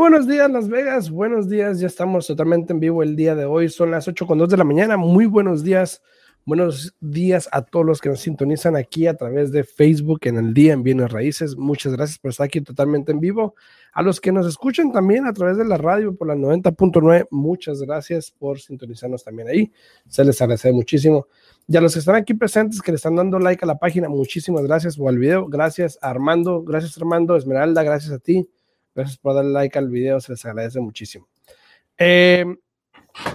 Buenos días, Las Vegas. Buenos días. Ya estamos totalmente en vivo el día de hoy. Son las 8 con 2 de la mañana. Muy buenos días. Buenos días a todos los que nos sintonizan aquí a través de Facebook en el día en Bienes Raíces. Muchas gracias por estar aquí totalmente en vivo. A los que nos escuchan también a través de la radio por la 90.9, muchas gracias por sintonizarnos también ahí. Se les agradece muchísimo. Y a los que están aquí presentes, que le están dando like a la página, muchísimas gracias por el video. Gracias a Armando, gracias Armando, Esmeralda, gracias a ti. Gracias por darle like al video, se les agradece muchísimo. Eh,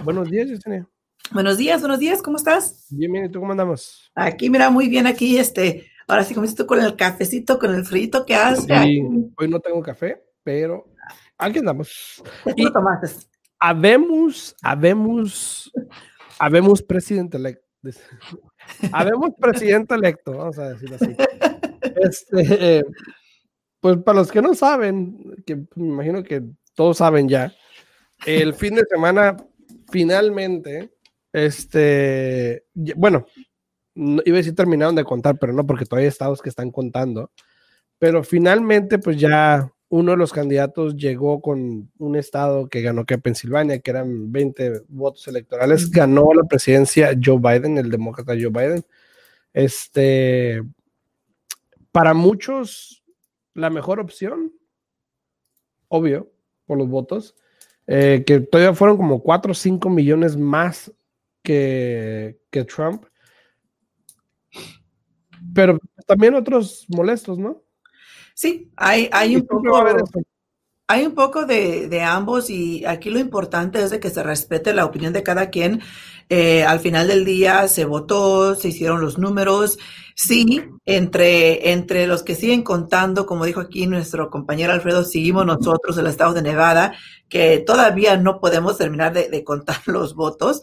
buenos días, Yesenia. Buenos días, buenos días, ¿cómo estás? Bien, bien, ¿y tú cómo andamos? Aquí, mira, muy bien, aquí, este, ahora sí, como tú, con el cafecito, con el frito que hace. Sí, hoy no tengo café, pero aquí andamos. ¿Qué lo tomaste? Habemos, habemos, habemos presidente electo. Habemos presidente electo, vamos a decirlo así. Este, pues para los que no saben, que me imagino que todos saben ya, el fin de semana finalmente este, bueno, iba a decir terminaron de contar, pero no, porque todavía hay estados que están contando. Pero finalmente, pues ya uno de los candidatos llegó con un estado que ganó que Pensilvania, que eran 20 votos electorales, ganó la presidencia Joe Biden, el demócrata Joe Biden. Este, para muchos, la mejor opción, obvio, por los votos, eh, que todavía fueron como 4 o 5 millones más que, que Trump. Pero también otros molestos, ¿no? Sí, hay, hay un poco, hay un poco de, de, ambos y aquí lo importante es de que se respete la opinión de cada quien. Eh, al final del día se votó, se hicieron los números. Sí, entre, entre los que siguen contando, como dijo aquí nuestro compañero Alfredo, seguimos nosotros, el estado de Nevada, que todavía no podemos terminar de, de contar los votos.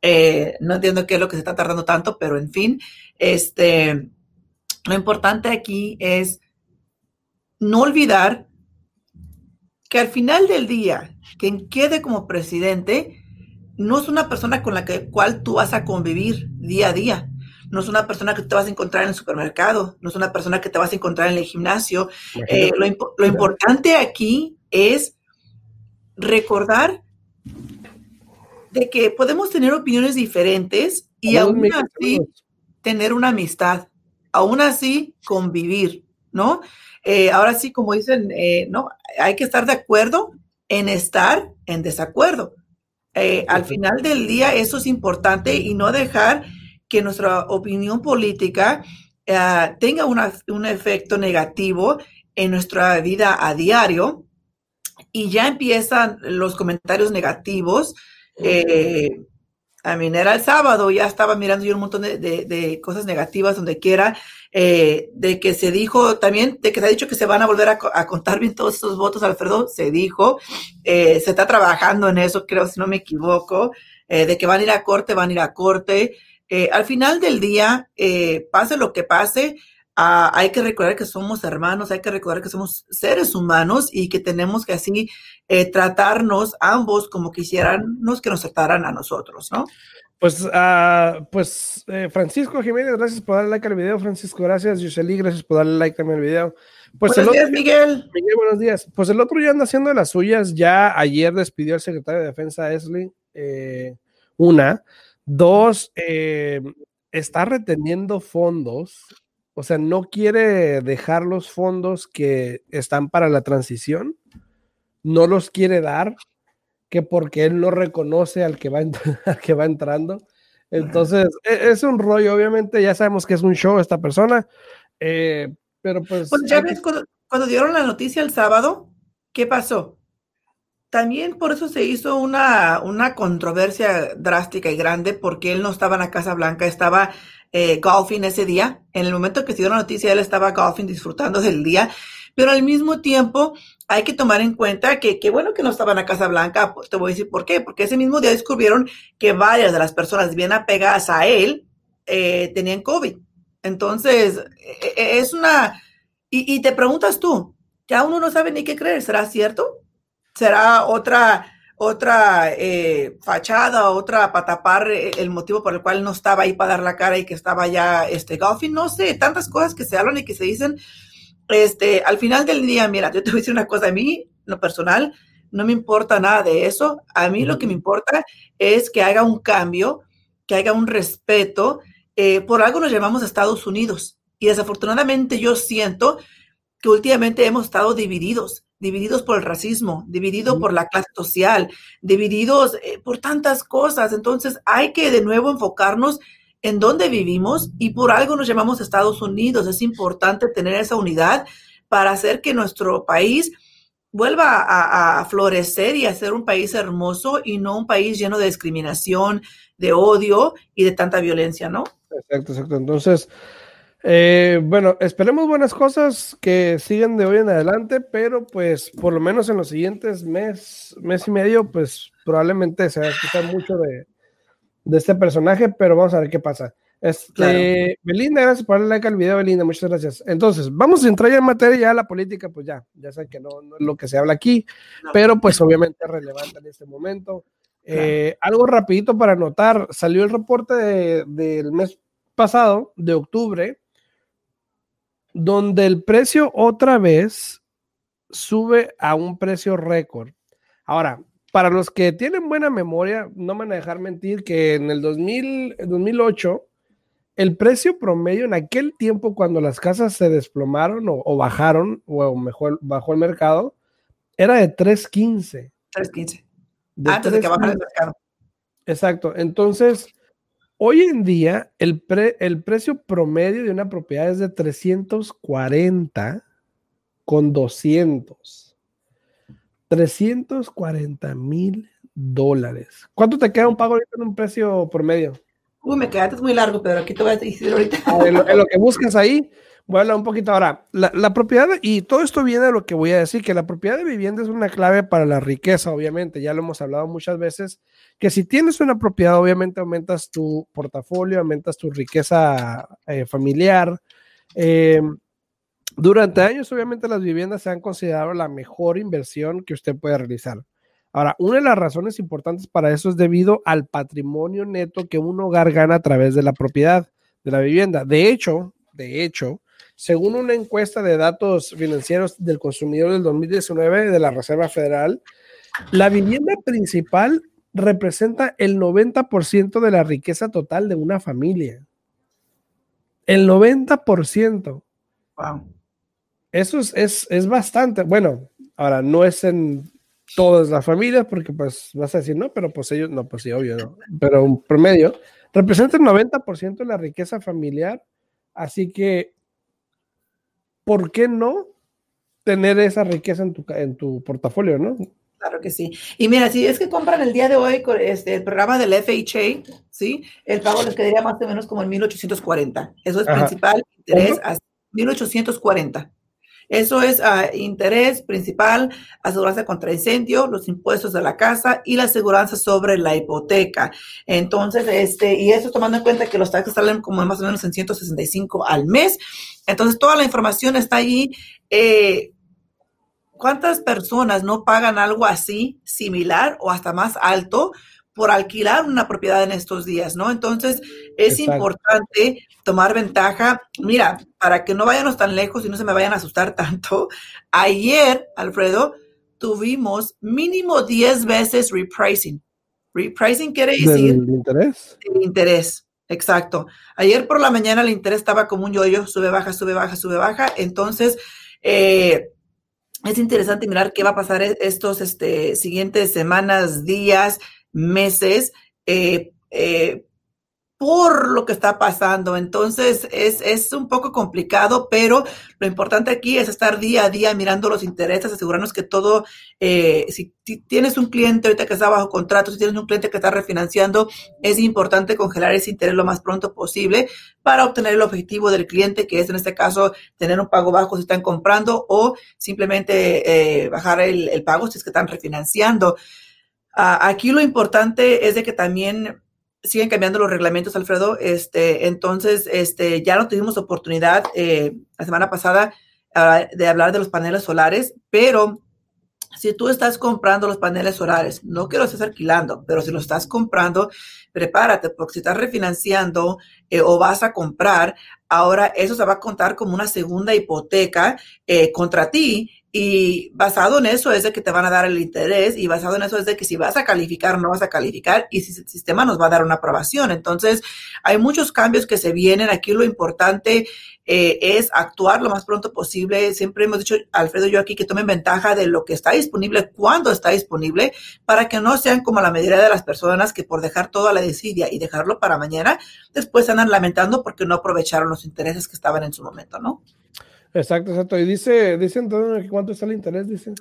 Eh, no entiendo qué es lo que se está tardando tanto, pero en fin, este, lo importante aquí es no olvidar que al final del día, quien quede como presidente no es una persona con la que, cual tú vas a convivir día a día. No es una persona que te vas a encontrar en el supermercado, no es una persona que te vas a encontrar en el gimnasio. Eh, lo, lo importante aquí es recordar de que podemos tener opiniones diferentes y aún así tener una amistad, aún así convivir, ¿no? Eh, ahora sí, como dicen, eh, no, hay que estar de acuerdo en estar en desacuerdo. Eh, al final del día eso es importante y no dejar que nuestra opinión política tenga un efecto negativo en nuestra vida a diario y ya empiezan los comentarios negativos eh, a era el sábado, ya estaba mirando yo un montón de, cosas negativas donde quiera, eh, de que se dijo también, de que se ha dicho que se van a volver a, contar bien todos esos votos, Alfredo, se dijo, eh, se está trabajando en eso, creo, si no me equivoco, eh, de que van a ir a corte, van a ir a corte. al final del día, pase lo que pase, Ah, hay que recordar que somos hermanos, hay que recordar que somos seres humanos y que tenemos que así eh, tratarnos ambos como quisiéramos que nos trataran a nosotros, ¿no? Pues, uh, pues eh, Francisco Jiménez, gracias por darle like al video. Francisco, gracias. Yuseli, gracias por darle like también al video. Pues buenos días, Miguel. Miguel, buenos días. Pues el otro ya anda haciendo las suyas. Ya ayer despidió al secretario de Defensa, Esli. Eh, una. Dos, está reteniendo fondos o sea, no quiere dejar los fondos que están para la transición, no los quiere dar, que porque él no reconoce al que va, que va entrando. Entonces, e, es un rollo, obviamente, ya sabemos que es un show esta persona, eh, pero pues... pues ya ves, cuando, cuando, dieron la noticia el sábado, ¿qué pasó? También por eso se hizo una, una controversia drástica y grande, porque él no estaba en la Casa Blanca, estaba eh, golfing ese día. En el momento que se dio la noticia, él estaba golfing disfrutando del día. pero al mismo tiempo hay que tomar en cuenta que qué bueno que no estaban a Casa Blanca, te voy a decir por qué, porque ese mismo día descubrieron que varias de las personas bien apegadas a él eh, tenían COVID. Entonces, e, e, es una, y, y te preguntas tú, ya uno no sabe ni qué creer, ¿será cierto? ¿Será otra otra eh, fachada, otra para tapar eh, el motivo por el cual no estaba ahí para dar la cara y que estaba ya este golfing, no sé, tantas cosas que se hablan y que se dicen. Este, al final del día, mira, yo te voy a decir una cosa, a mí, lo personal, no me importa nada de eso. A mí lo que me importa es que haga un cambio, que haga un respeto. Eh, por algo nos llamamos Estados Unidos. Y desafortunadamente yo siento que últimamente hemos estado divididos divididos por el racismo, divididos por la clase social, divididos eh, por tantas cosas. Entonces hay que de nuevo enfocarnos en dónde vivimos y por algo nos llamamos Estados Unidos. Es importante tener esa unidad para hacer que nuestro país vuelva a, a, florecer y a ser un país hermoso y no un país lleno de discriminación, de odio y de tanta violencia, ¿no? Exacto, exacto. Entonces, eh, bueno, esperemos buenas cosas que sigan de hoy en adelante, pero pues por lo menos en los siguientes mes, mes y medio, pues probablemente se va a escuchar mucho de, este personaje, pero vamos a ver qué pasa. Este, Belinda, gracias por darle like al video, Belinda, muchas gracias. Entonces, vamos a entrar ya en materia, ya la política, pues ya, ya sé que no, es lo que se habla aquí, pero pues obviamente es relevante en este momento. Eh, algo rapidito para anotar, salió el reporte del mes pasado, de octubre, donde el precio otra vez sube a un precio récord. Ahora, para los que tienen buena memoria, no me van a dejar mentir que en el 2000, 2008, el precio promedio en aquel tiempo cuando las casas se desplomaron o, bajaron, o mejor bajó el mercado, era de 3.15. 3.15. Antes de que bajara el mercado. Exacto. Entonces, Hoy en día, el, el precio promedio de una propiedad es de 340 con 200. 340 mil dólares. ¿Cuánto te queda un pago ahorita en un precio promedio? Uy, me quedaste muy largo, pero aquí te voy a decir ahorita. En lo, en lo que buscas ahí, Voy a hablar un poquito ahora. La, propiedad, y todo esto viene de lo que voy a decir, que la propiedad de vivienda es una clave para la riqueza, obviamente. Ya lo hemos hablado muchas veces, que si tienes una propiedad, obviamente aumentas tu portafolio, aumentas tu riqueza eh, familiar. Eh, durante años, obviamente, las viviendas se han considerado la mejor inversión que usted puede realizar. Ahora, una de las razones importantes para eso es debido al patrimonio neto que un hogar gana a través de la propiedad de la vivienda. De hecho, de hecho, según una encuesta de datos financieros del consumidor del 2019 de la Reserva Federal, la vivienda principal representa el 90% de la riqueza total de una familia. El 90%. Wow. Eso es, es, bastante. Bueno, ahora no es en todas las familias, porque pues vas a decir, no, pero pues ellos, no, pues sí, obvio, no. Pero un promedio representa el 90% de la riqueza familiar. Así que ¿por qué no tener esa riqueza en tu, en tu portafolio, no? Claro que sí. Y mira, si es que compran el día de hoy este, el programa del FHA, ¿sí? El pago les quedaría más o menos como en 1840. Eso es principal interés a 1840. Eso es uh, interés principal, aseguranza contra incendio, los impuestos de la casa y la aseguranza sobre la hipoteca. Entonces, este, y eso tomando en cuenta que los taxes salen como más o menos en 165 al mes. Entonces, toda la información está allí. Eh, ¿Cuántas personas no pagan algo así, similar o hasta más alto? Por alquilar una propiedad en estos días, ¿no? Entonces, es importante tomar ventaja. Mira, para que no vayamos tan lejos y no se me vayan a asustar tanto, ayer, Alfredo, tuvimos mínimo 10 veces repricing. Repricing quiere decir... ¿El interés? El interés, exacto. Ayer por la mañana el interés estaba como un yoyo, sube, baja, sube, baja, sube, baja. Entonces, eh, es interesante mirar qué va a pasar e-, estos este, siguientes semanas, días, meses, eh, eh, por lo que está pasando. Entonces es, es, un poco complicado, pero lo importante aquí es estar día a día mirando los intereses, asegurarnos que todo, eh, si tienes un cliente ahorita que está bajo contrato, si tienes un cliente que está refinanciando, es importante congelar ese interés lo más pronto posible para obtener el objetivo del cliente, que es en este caso tener un pago bajo si están comprando o simplemente eh, bajar el, el, pago si es que están refinanciando. Ah, aquí lo importante es de que también siguen cambiando los reglamentos, Alfredo. Este, entonces, este, ya no tuvimos oportunidad eh, la semana pasada uh, de hablar de los paneles solares, pero si tú estás comprando los paneles solares, no que los estés alquilando, pero si los estás comprando, prepárate, porque si estás refinanciando eh, o vas a comprar, ahora eso se va a contar como una segunda hipoteca eh, contra ti y basado en eso es de que te van a dar el interés y basado en eso es de que si vas a calificar o no vas a calificar y si el sistema nos va a dar una aprobación. Entonces, hay muchos cambios que se vienen. Aquí lo importante eh, es actuar lo más pronto posible. Siempre hemos dicho, Alfredo y yo aquí, que tomen ventaja de lo que está disponible, cuando está disponible, para que no sean como la mayoría de las personas que por dejar todo a la desidia y dejarlo para mañana, después andan lamentando porque no aprovecharon los intereses que estaban en su momento, ¿no? Exacto, exacto. Y dice, dice Antonio cuánto está el interés, dice.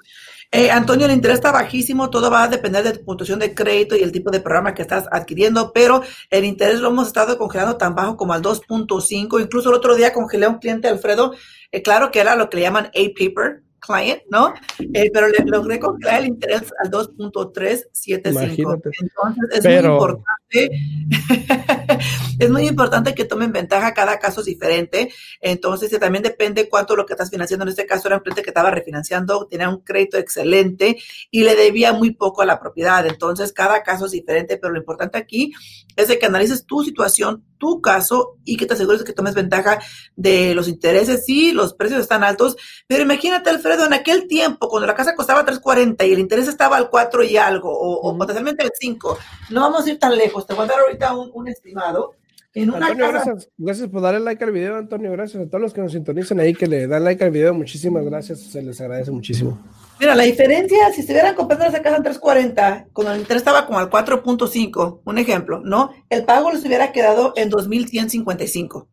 Eh, Antonio, el interés está bajísimo, todo va a depender de tu puntuación de crédito y el tipo de programa que estás adquiriendo, pero el interés lo hemos estado congelando tan bajo como al 2.5. Incluso el otro día congelé a un cliente, Alfredo, eh, claro que era lo que le llaman A-Paper, client, ¿no? Eh, pero le logré congelar el interés al 2.375. Entonces es muy importante, es muy importante que tomen ventaja, cada caso es diferente. Entonces también depende cuánto lo que estás financiando. En este caso era un cliente que estaba refinanciando, tenía un crédito excelente y le debía muy poco a la propiedad. Entonces cada caso es diferente, pero lo importante aquí es de que analices tu situación, tu caso y que te asegures de que tomes ventaja de los intereses. Sí, los precios están altos, pero imagínate, Alfredo, en aquel tiempo, cuando la casa costaba 3.40 y el interés estaba al 4 y algo, o, potencialmente al 5, no vamos a ir tan lejos. Te voy a dar ahorita un, estimado. En una Antonio, gracias, gracias por darle like al video, Antonio. Gracias a todos los que nos sintonizan ahí, que le dan like al video. Muchísimas gracias, se les agradece muchísimo. Mira, la diferencia, si estuvieran comprando esa casa en 340, cuando el interés estaba como al 4.5, un ejemplo, ¿no? El pago les hubiera quedado en 2.155.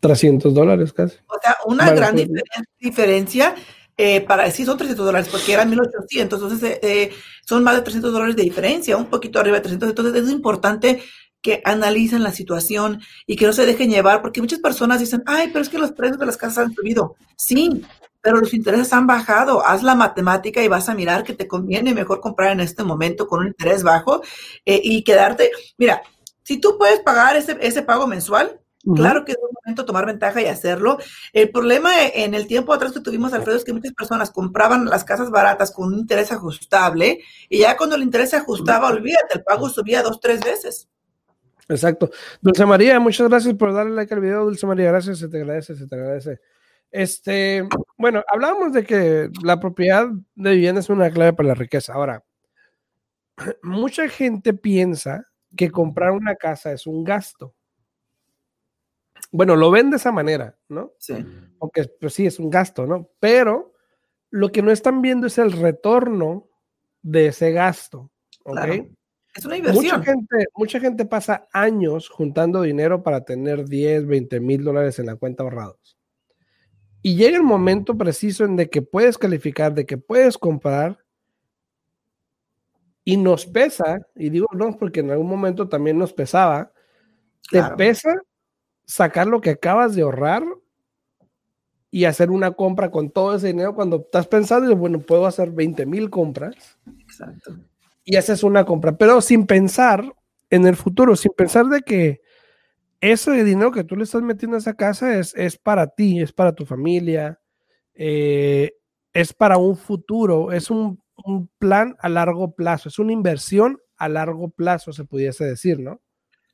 300 dólares casi. O sea, una gran pues, diferencia eh, para, sí son 300 dólares, porque eran 1.800, entonces eh, eh, son más de 300 dólares de diferencia, un poquito arriba de 300, entonces es importante que analicen la situación y que no se dejen llevar, porque muchas personas dicen, ay, pero es que los precios de las casas han subido. Sí, pero los intereses han bajado. Haz la matemática y vas a mirar que te conviene mejor comprar en este momento con un interés bajo eh, y quedarte. Mira, si tú puedes pagar ese, ese pago mensual, Claro que es un momento tomar ventaja y hacerlo. El problema en el tiempo atrás que tuvimos, Alfredo, es que muchas personas compraban las casas baratas con un interés ajustable y ya cuando el interés se ajustaba, olvídate, el pago subía dos, tres veces. Exacto. Dulce María, muchas gracias por darle like al video, Dulce María. Gracias, se te agradece, se te agradece. Este, bueno, hablábamos de que la propiedad de vivienda es una clave para la riqueza. Ahora, mucha gente piensa que comprar una casa es un gasto. Bueno, lo ven de esa manera, ¿no? Sí. Aunque pues sí, es un gasto, ¿no? Pero lo que no están viendo es el retorno de ese gasto, ¿ok? Es una inversión. Mucha gente, mucha gente pasa años juntando dinero para tener 10, 20 mil dólares en la cuenta ahorrados. Y llega el momento preciso en de que puedes calificar, de que puedes comprar y nos pesa, y digo no porque en algún momento también nos pesaba, te pesa sacar lo que acabas de ahorrar y hacer una compra con todo ese dinero cuando estás pensando, bueno, puedo hacer 20 mil compras. Exacto. Y haces una compra, pero sin pensar en el futuro, sin pensar de que ese dinero que tú le estás metiendo a esa casa es, es para ti, es para tu familia, eh, es para un futuro, es un, un, plan a largo plazo, es una inversión a largo plazo, se pudiese decir, ¿no?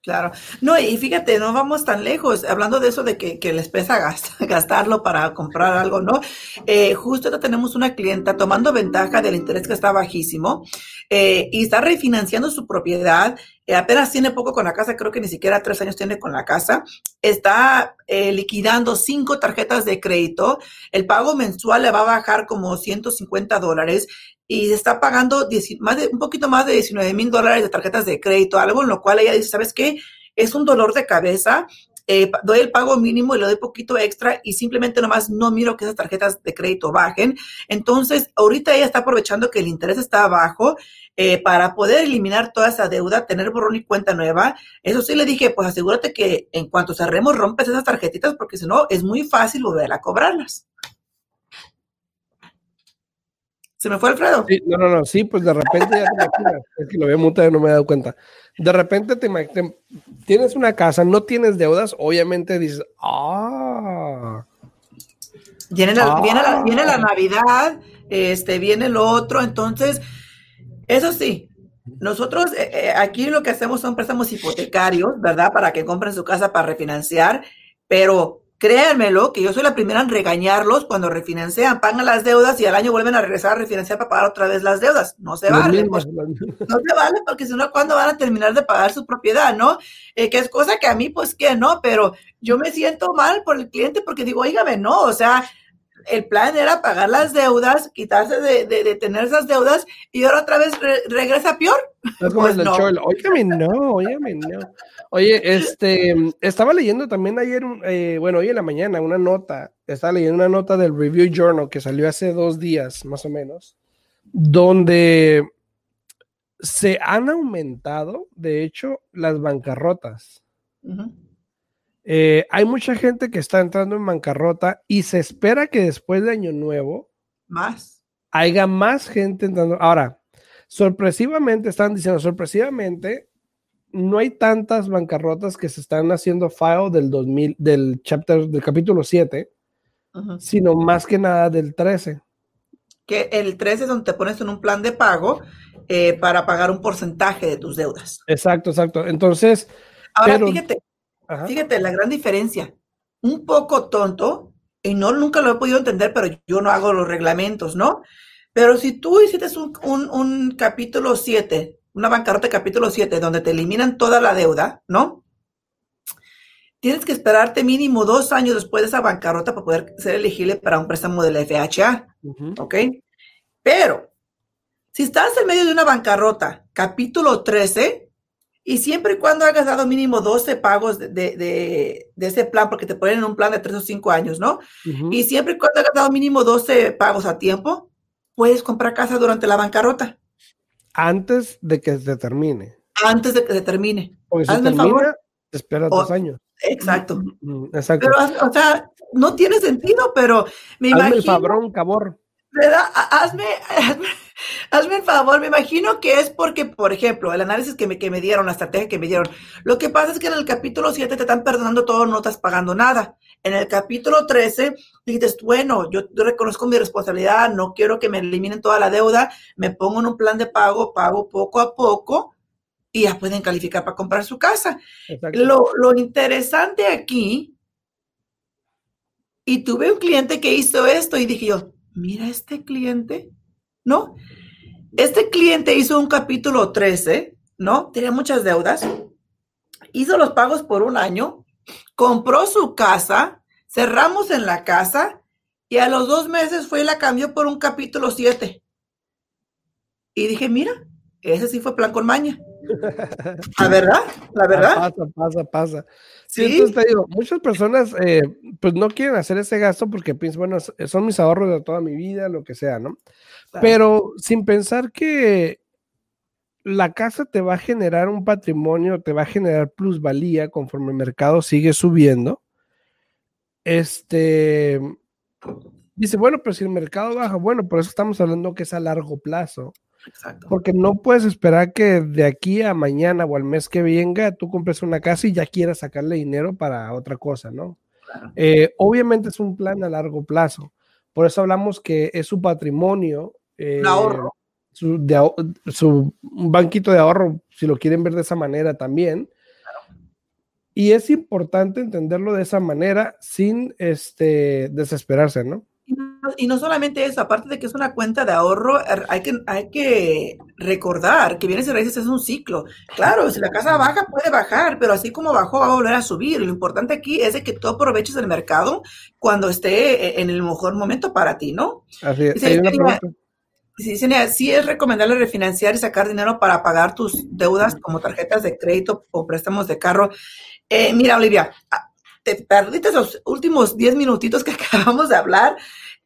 Claro. No, y fíjate, no vamos tan lejos. Hablando de eso de que, les pesa gastarlo para comprar algo, ¿no? Eh, justo tenemos una clienta tomando ventaja del interés que está bajísimo eh, y está refinanciando su propiedad. Eh, apenas tiene poco con la casa, creo que ni siquiera tres años tiene con la casa. Está eh, liquidando cinco tarjetas de crédito. El pago mensual le va a bajar como 150 dólares y está pagando más de, un poquito más de 19 mil dólares de tarjetas de crédito, algo en lo cual ella dice, ¿sabes qué? es un dolor de cabeza eh, doy el pago mínimo y le doy poquito extra y simplemente nomás no miro que esas tarjetas de crédito bajen. Entonces, ahorita ella está aprovechando que el interés está bajo eh, para poder eliminar toda esa deuda, tener borrón y cuenta nueva. Eso sí le dije, pues asegúrate que en cuanto cerremos rompes esas tarjetitas porque si no es muy fácil volver a cobrarlas. ¿Se me fue Alfredo? Sí, no, no, no, sí, pues de repente ya te imaginas, es que lo veo mucho y no me he dado cuenta. De repente te, tienes una casa, no tienes deudas, obviamente dices, ah. Viene la, Viene, la, viene la, Navidad, este, viene lo otro, entonces, eso sí, nosotros eh, eh, aquí lo que hacemos son préstamos hipotecarios, ¿verdad? Para que compren su casa para refinanciar, pero Créanmelo, que yo soy la primera en regañarlos cuando refinancian, pagan las deudas y al año vuelven a regresar a refinanciar para pagar otra vez las deudas. No se vale. Pues, no se vale porque si no, ¿cuándo van a terminar de pagar su propiedad, no? Eh, que es cosa que a mí, pues, que no, pero yo me siento mal por el cliente porque digo, oígame, no, o sea, el plan era pagar las deudas, quitarse de, de, tener esas deudas y ahora otra vez regresa peor. pues no. No. Oye, este, estaba leyendo también ayer, eh, bueno, hoy en la mañana, una nota, estaba leyendo una nota del Review Journal que salió hace dos días, más o menos, donde se han aumentado, de hecho, las bancarrotas. Eh, hay mucha gente que está entrando en bancarrota y se espera que después de Año Nuevo más haya más gente entrando. Ahora, sorpresivamente, están diciendo, sorpresivamente, no hay tantas bancarrotas que se están haciendo file del 2000, del chapter, del capítulo 7, sino más que nada del 13. Que el 13 es donde te pones en un plan de pago eh, para pagar un porcentaje de tus deudas. Exacto, exacto. Entonces. Ahora, fíjate, Fíjate la gran diferencia. Un poco tonto, y no nunca lo he podido entender, pero yo no hago los reglamentos, ¿no? Pero si tú hiciste un, capítulo 7, una bancarrota capítulo 7, donde te eliminan toda la deuda, ¿no? Tienes que esperarte mínimo dos años después de esa bancarrota para poder ser elegible para un préstamo del FHA, ¿ok? Pero, si estás en medio de una bancarrota, capítulo 13, y siempre y cuando hagas dado mínimo 12 pagos de, de, ese plan, porque te ponen en un plan de 3 o 5 años, ¿no? Y siempre y cuando hagas dado mínimo 12 pagos a tiempo, puedes comprar casa durante la bancarrota. Antes de que se termine. Antes de que se termine. Porque si termina, espera dos años. Exacto. exacto. Pero, o sea, no tiene sentido, pero me Hazme imagino. el fabrón, cabor. ¿Verdad? Hazme, hazme Hazme el favor, me imagino que es porque, por ejemplo, el análisis que me, que me dieron, la estrategia que me dieron, lo que pasa es que en el capítulo 7 te están perdonando todo, no estás pagando nada. En el capítulo 13 dices, bueno, yo, reconozco mi responsabilidad, no quiero que me eliminen toda la deuda, me pongo en un plan de pago, pago poco a poco y ya pueden calificar para comprar su casa. Lo, lo interesante aquí, y tuve un cliente que hizo esto y dije yo, mira este cliente, ¿no? Este cliente hizo un capítulo 13, ¿no? Tenía muchas deudas, hizo los pagos por un año, compró su casa, cerramos en la casa y a los dos meses fue y la cambió por un capítulo 7. Y dije, mira, ese sí fue plan con maña. La verdad, la verdad. Pasa, pasa, pasa. Sí, entonces te digo, muchas personas eh, pues no quieren hacer ese gasto porque piensan, bueno, son mis ahorros de toda mi vida, lo que sea, ¿no? Pero sin pensar que la casa te va a generar un patrimonio, te va a generar plusvalía conforme el mercado sigue subiendo. Este dice, bueno, pero si el mercado baja, bueno, por eso estamos hablando que es a largo plazo. Exacto. Porque no puedes esperar que de aquí a mañana o al mes que venga tú compres una casa y ya quieras sacarle dinero para otra cosa, ¿no? Eh, obviamente es un plan a largo plazo. Por eso hablamos que es su patrimonio eh, ahorro. Su, su, banquito de ahorro, si lo quieren ver de esa manera también. Y es importante entenderlo de esa manera sin este, desesperarse, ¿no? Y no, solamente eso, aparte de que es una cuenta de ahorro, er, hay que, hay que recordar que bienes y raíces es un ciclo. Claro, si la casa baja, puede bajar, pero así como bajó, va a volver a subir. Lo importante aquí es de que tú aproveches el mercado cuando esté eh, en el mejor momento para ti, ¿no? Así es. Hay una pregunta sí, sí es recomendable refinanciar y sacar dinero para pagar tus deudas como tarjetas de crédito o préstamos de carro. Eh, mira, Olivia, te perdiste los últimos 10 minutitos que acabamos de hablar.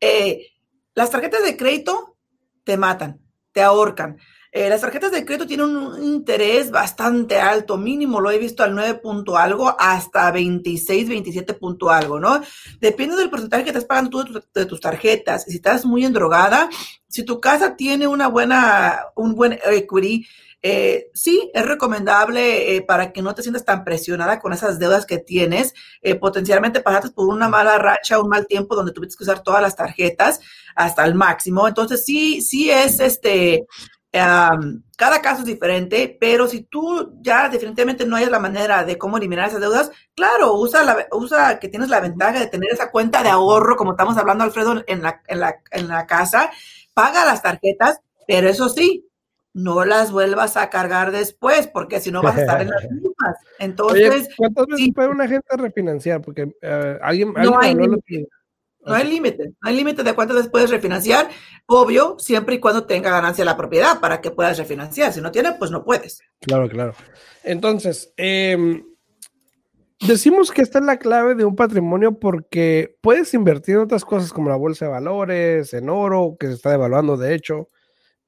Eh, las tarjetas de crédito te matan, te ahorcan. Eh, las tarjetas de crédito tienen un interés bastante alto, mínimo lo he visto al 9 punto algo hasta 26, 27 punto algo, ¿no? Depende del porcentaje que estás pagando tú de, tus tarjetas. Si estás muy endrogada, si tu casa tiene una buena, un buen equity, eh, sí, es recomendable eh, para que no te sientas tan presionada con esas deudas que tienes. potencialmente pasaste por una mala racha, un mal tiempo donde tuviste que usar todas las tarjetas hasta el máximo. Entonces, sí, sí es este cada caso es diferente, pero si tú ya definitivamente no hay la manera de cómo eliminar esas deudas, claro, usa, la, usa que tienes la ventaja de tener esa cuenta de ahorro, como estamos hablando, Alfredo, en la, en la, en la casa, paga las tarjetas, pero eso sí, no las vuelvas a cargar después, porque si no vas a estar en las mismas. Entonces, ¿cuántas veces puede una gente refinanciar? Porque eh, alguien, no hay no hay límite, no hay límite de cuántas veces puedes refinanciar, obvio, siempre y cuando tenga ganancia la propiedad para que puedas refinanciar. Si no tiene, pues no puedes. Claro, claro. Entonces, em, decimos que esta es la clave de un patrimonio porque puedes invertir en otras cosas como la bolsa de valores, en oro, que se está devaluando de hecho,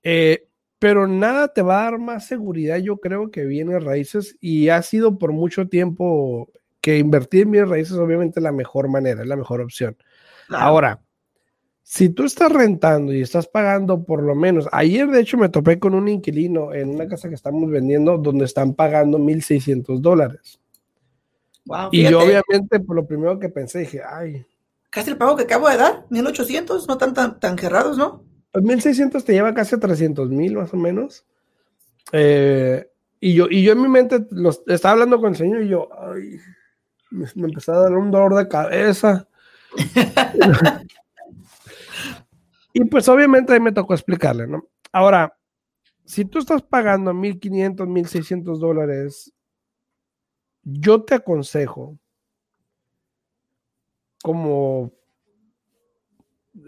eh, pero nada te va a dar más seguridad, yo creo, que bienes raíces y ha sido por mucho tiempo que invertir en bienes raíces obviamente es la mejor manera, es la mejor opción. Ahora, si tú estás rentando y estás pagando por lo menos, ayer de hecho me topé con un inquilino en una casa que estamos vendiendo donde están pagando 1.600 dólares. y yo obviamente por lo primero que pensé dije, ay. Casi el pago que acabo de dar, 1.800, no tan, tan, tan cerrados, ¿no? Pues 1.600 te lleva casi a 300.000 más o menos. Eh, y, yo, y yo en mi mente los, estaba hablando con el señor y yo, ay, me, me empezó a dar un dolor de cabeza. y pues obviamente ahí me tocó explicarle, ¿no? Ahora, si tú estás pagando 1.500, 1.600 dólares, yo te aconsejo, como,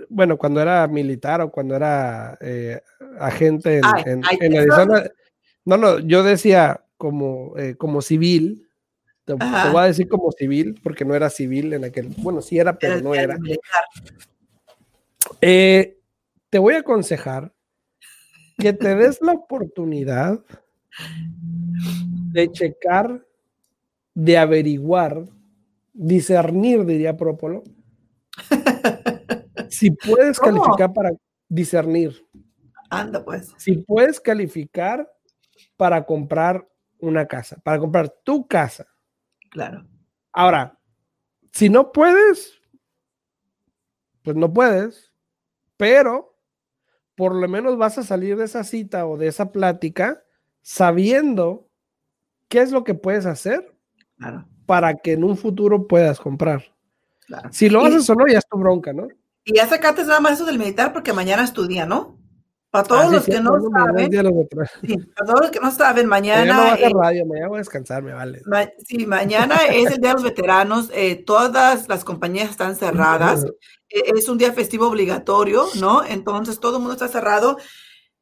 bueno, cuando era militar o cuando era eh, agente en, Arizona, no, no, yo decía como, eh, como civil, te, voy a decir como civil, porque no era civil en aquel. Bueno, sí era, pero no era. Eh, te voy a aconsejar que te des la oportunidad de checar, de averiguar, discernir, diría Própolo, si puedes calificar para discernir. Anda, pues. Si puedes calificar para comprar una casa, para comprar tu casa. Claro. Ahora, si no puedes, pues no puedes, pero por lo menos vas a salir de esa cita o de esa plática sabiendo qué es lo que puedes hacer para que en un futuro puedas comprar. Si lo haces o no, ya es tu bronca, ¿no? Y ya sacaste nada más eso del militar porque mañana estudia, ¿no? Para todos los que no saben, para todos los que no saben, mañana. Ya no a radio, mañana voy a descansar, me vale. sí, mañana es el Día de los Veteranos. Eh, todas las compañías están cerradas. E, es un día festivo obligatorio, ¿no? Entonces todo el mundo está cerrado.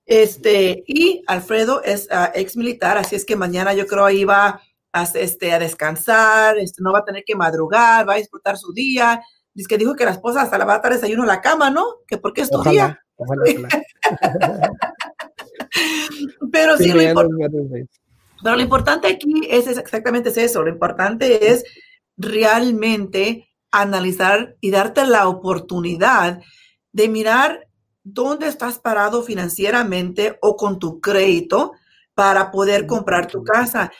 Este, y Alfredo es uh, ex militar, así es que mañana yo creo ahí va a, este, a descansar, este, no va a tener que madrugar, va a disfrutar su día. Dice que dijo que la esposa hasta la va a dar desayuno a la cama, ¿no? Que porque es tu día. Pero sí, lo importante, pero lo importante aquí es, exactamente eso. Lo importante es realmente analizar y darte la oportunidad de mirar dónde estás parado financieramente o con tu crédito para poder comprar tu casa.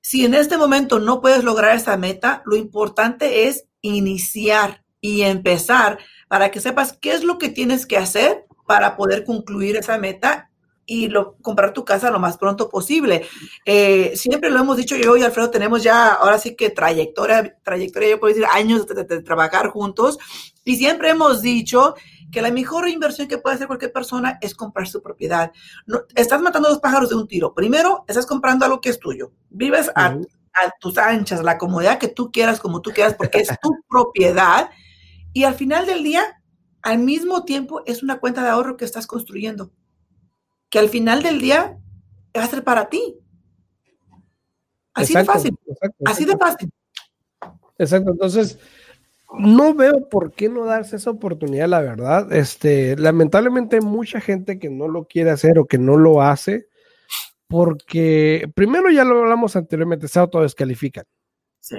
Si en este momento no puedes lograr esa meta, lo importante es iniciar y empezar para que sepas qué es lo que tienes que hacer para poder concluir esa meta y lo, comprar tu casa lo más pronto posible. Eh, siempre lo hemos dicho yo y Alfredo tenemos ya ahora sí que trayectoria, trayectoria, yo puedo decir años de, trabajar juntos y siempre hemos dicho que la mejor inversión que puede hacer cualquier persona es comprar su propiedad. No, estás matando dos pájaros de un tiro. Primero, estás comprando algo que es tuyo. Vives a, a tus anchas, la comodidad que tú quieras, como tú quieras, porque es tu propiedad. Y al final del día, al mismo tiempo es una cuenta de ahorro que estás construyendo. que al final del día va a ser para ti. Así de fácil. Así de fácil. Exacto. Entonces, no veo por qué no darse esa oportunidad, la verdad. Este, lamentablemente hay mucha gente que no lo quiere hacer o que no lo hace porque primero ya lo hablamos anteriormente, se descalifican. Sí.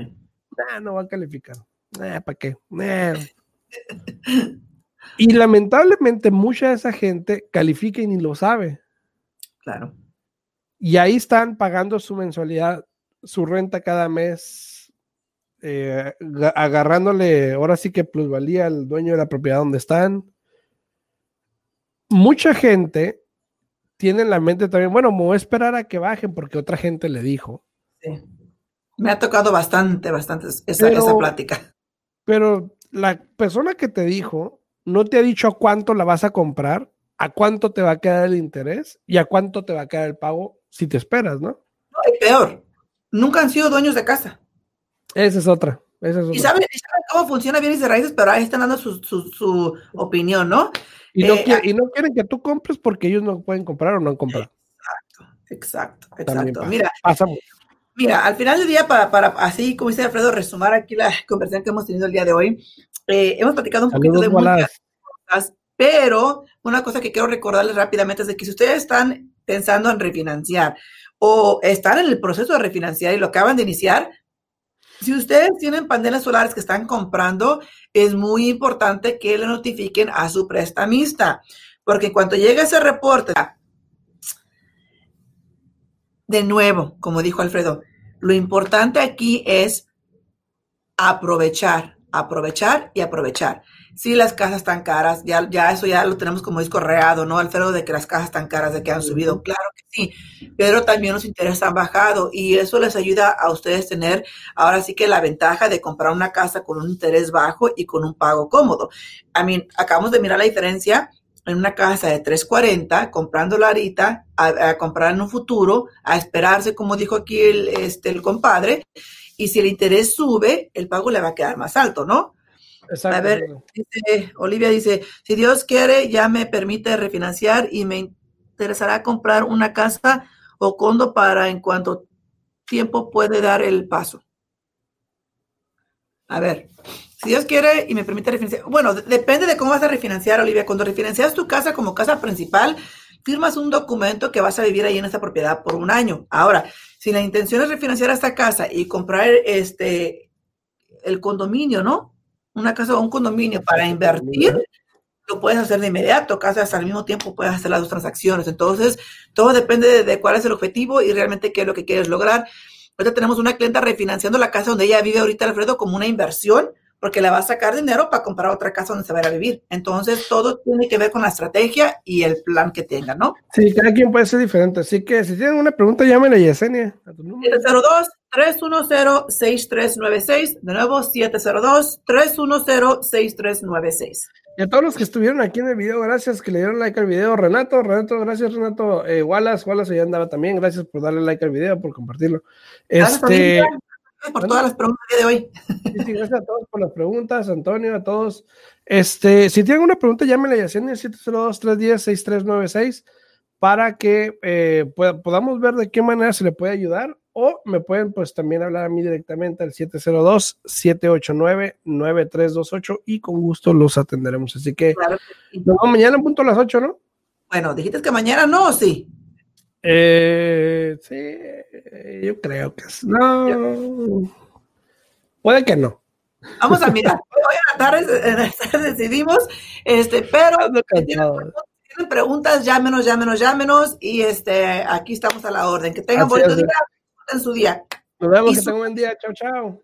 no va a calificar. ¿Para qué? Y lamentablemente mucha de esa gente califica y ni lo sabe. Claro. Y ahí están pagando su mensualidad, su renta cada mes, eh, agarrándole ahora sí que plusvalía al dueño de la propiedad donde están. Mucha gente tiene en la mente también, bueno, me voy a esperar a que bajen porque otra gente le dijo. Sí. Me ha tocado bastante, bastante esa, esa plática. Pero la persona que te dijo no te ha dicho a cuánto la vas a comprar, a cuánto te va a quedar el interés y a cuánto te va a quedar el pago si te esperas, ¿no? No, es peor. Nunca han sido dueños de casa. Esa es otra. Y, saben, cómo funciona bienes de raíces, pero ahí están dando su, su, opinión, ¿no? Y no, eh, y no, quieren que tú compres porque ellos no pueden comprar o no han comprado. Exacto, exacto, exacto. Mira, Mira, al final del día, para, para así como dice Alfredo, resumar aquí la conversación que hemos tenido el día de hoy, eh, hemos platicado un poquito de muchas cosas, pero una cosa que quiero recordarles rápidamente es de que si ustedes están pensando en refinanciar o están en el proceso de refinanciar y lo acaban de iniciar, si ustedes tienen paneles solares que están comprando, es muy importante que le notifiquen a su prestamista, porque cuando llegue ese reporte, de nuevo, como dijo Alfredo, lo importante aquí es aprovechar, aprovechar y aprovechar. Si las casas están caras, ya, ya eso ya lo tenemos como discorreado, ¿no, Alfredo? De que las casas están caras, de que han subido. Claro que sí, pero también los intereses han bajado y eso les ayuda a ustedes tener ahora sí que la ventaja de comprar una casa con un interés bajo y con un pago cómodo. A mí, acabamos de mirar la diferencia en una casa de 340, comprándola ahorita, a, comprar en un futuro, a esperarse, como dijo aquí el, este, el compadre, y si el interés sube, el pago le va a quedar más alto, ¿no? A ver, dice, Olivia dice, si Dios quiere, ya me permite refinanciar y me interesará comprar una casa o condo para en cuanto tiempo puede dar el paso. A ver, si Dios quiere y me permite refinanciar, bueno, depende de cómo vas a refinanciar, Olivia. Cuando refinancias tu casa como casa principal, firmas un documento que vas a vivir ahí en esta propiedad por un año. Ahora, si la intención es refinanciar esta casa y comprar este el condominio, ¿no? una casa o un condominio para invertir, lo puedes hacer de inmediato, casi hasta al mismo tiempo puedes hacer las dos transacciones. Entonces, todo depende de, cuál es el objetivo y realmente qué es lo que quieres lograr. Ahorita tenemos una clienta refinanciando la casa donde ella vive ahorita, Alfredo, como una inversión porque le va a sacar dinero para comprar otra casa donde se va a, vivir. Entonces, todo tiene que ver con la estrategia y el plan que tenga, ¿no? Sí, cada quien puede ser diferente. Así que si tienen una pregunta, llámenle a Yesenia. 702-310-6396. De nuevo, 702-310-6396. Y a todos los que estuvieron aquí en el video, gracias que le dieron like al video. Renato, Renato, gracias, Renato. Eh, Wallace, Wallace allá andaba también. Gracias por darle like al video, por compartirlo. Este por todas las preguntas de hoy. Sí, gracias a todos por las preguntas, Antonio, a todos. Este, si tienen una pregunta, llámenle a Yacenia 702-310-6396 para que eh, podamos ver de qué manera se le puede ayudar o me pueden pues también hablar a mí directamente al 702-789-9328 y con gusto los atenderemos. Así que, nos vemos mañana en punto a las 8, ¿no? Bueno, dijiste que mañana no, sí. Eh, sí, yo creo que es. No. Puede que no. Vamos a mirar. Hoy en la tarde, decidimos. Este, pero si tienen preguntas, llámenos, llámenos, llámenos. Y este, aquí estamos a la orden. Que tengan buen día en su día. Nos vemos, que tengan buen día. Chao, chao.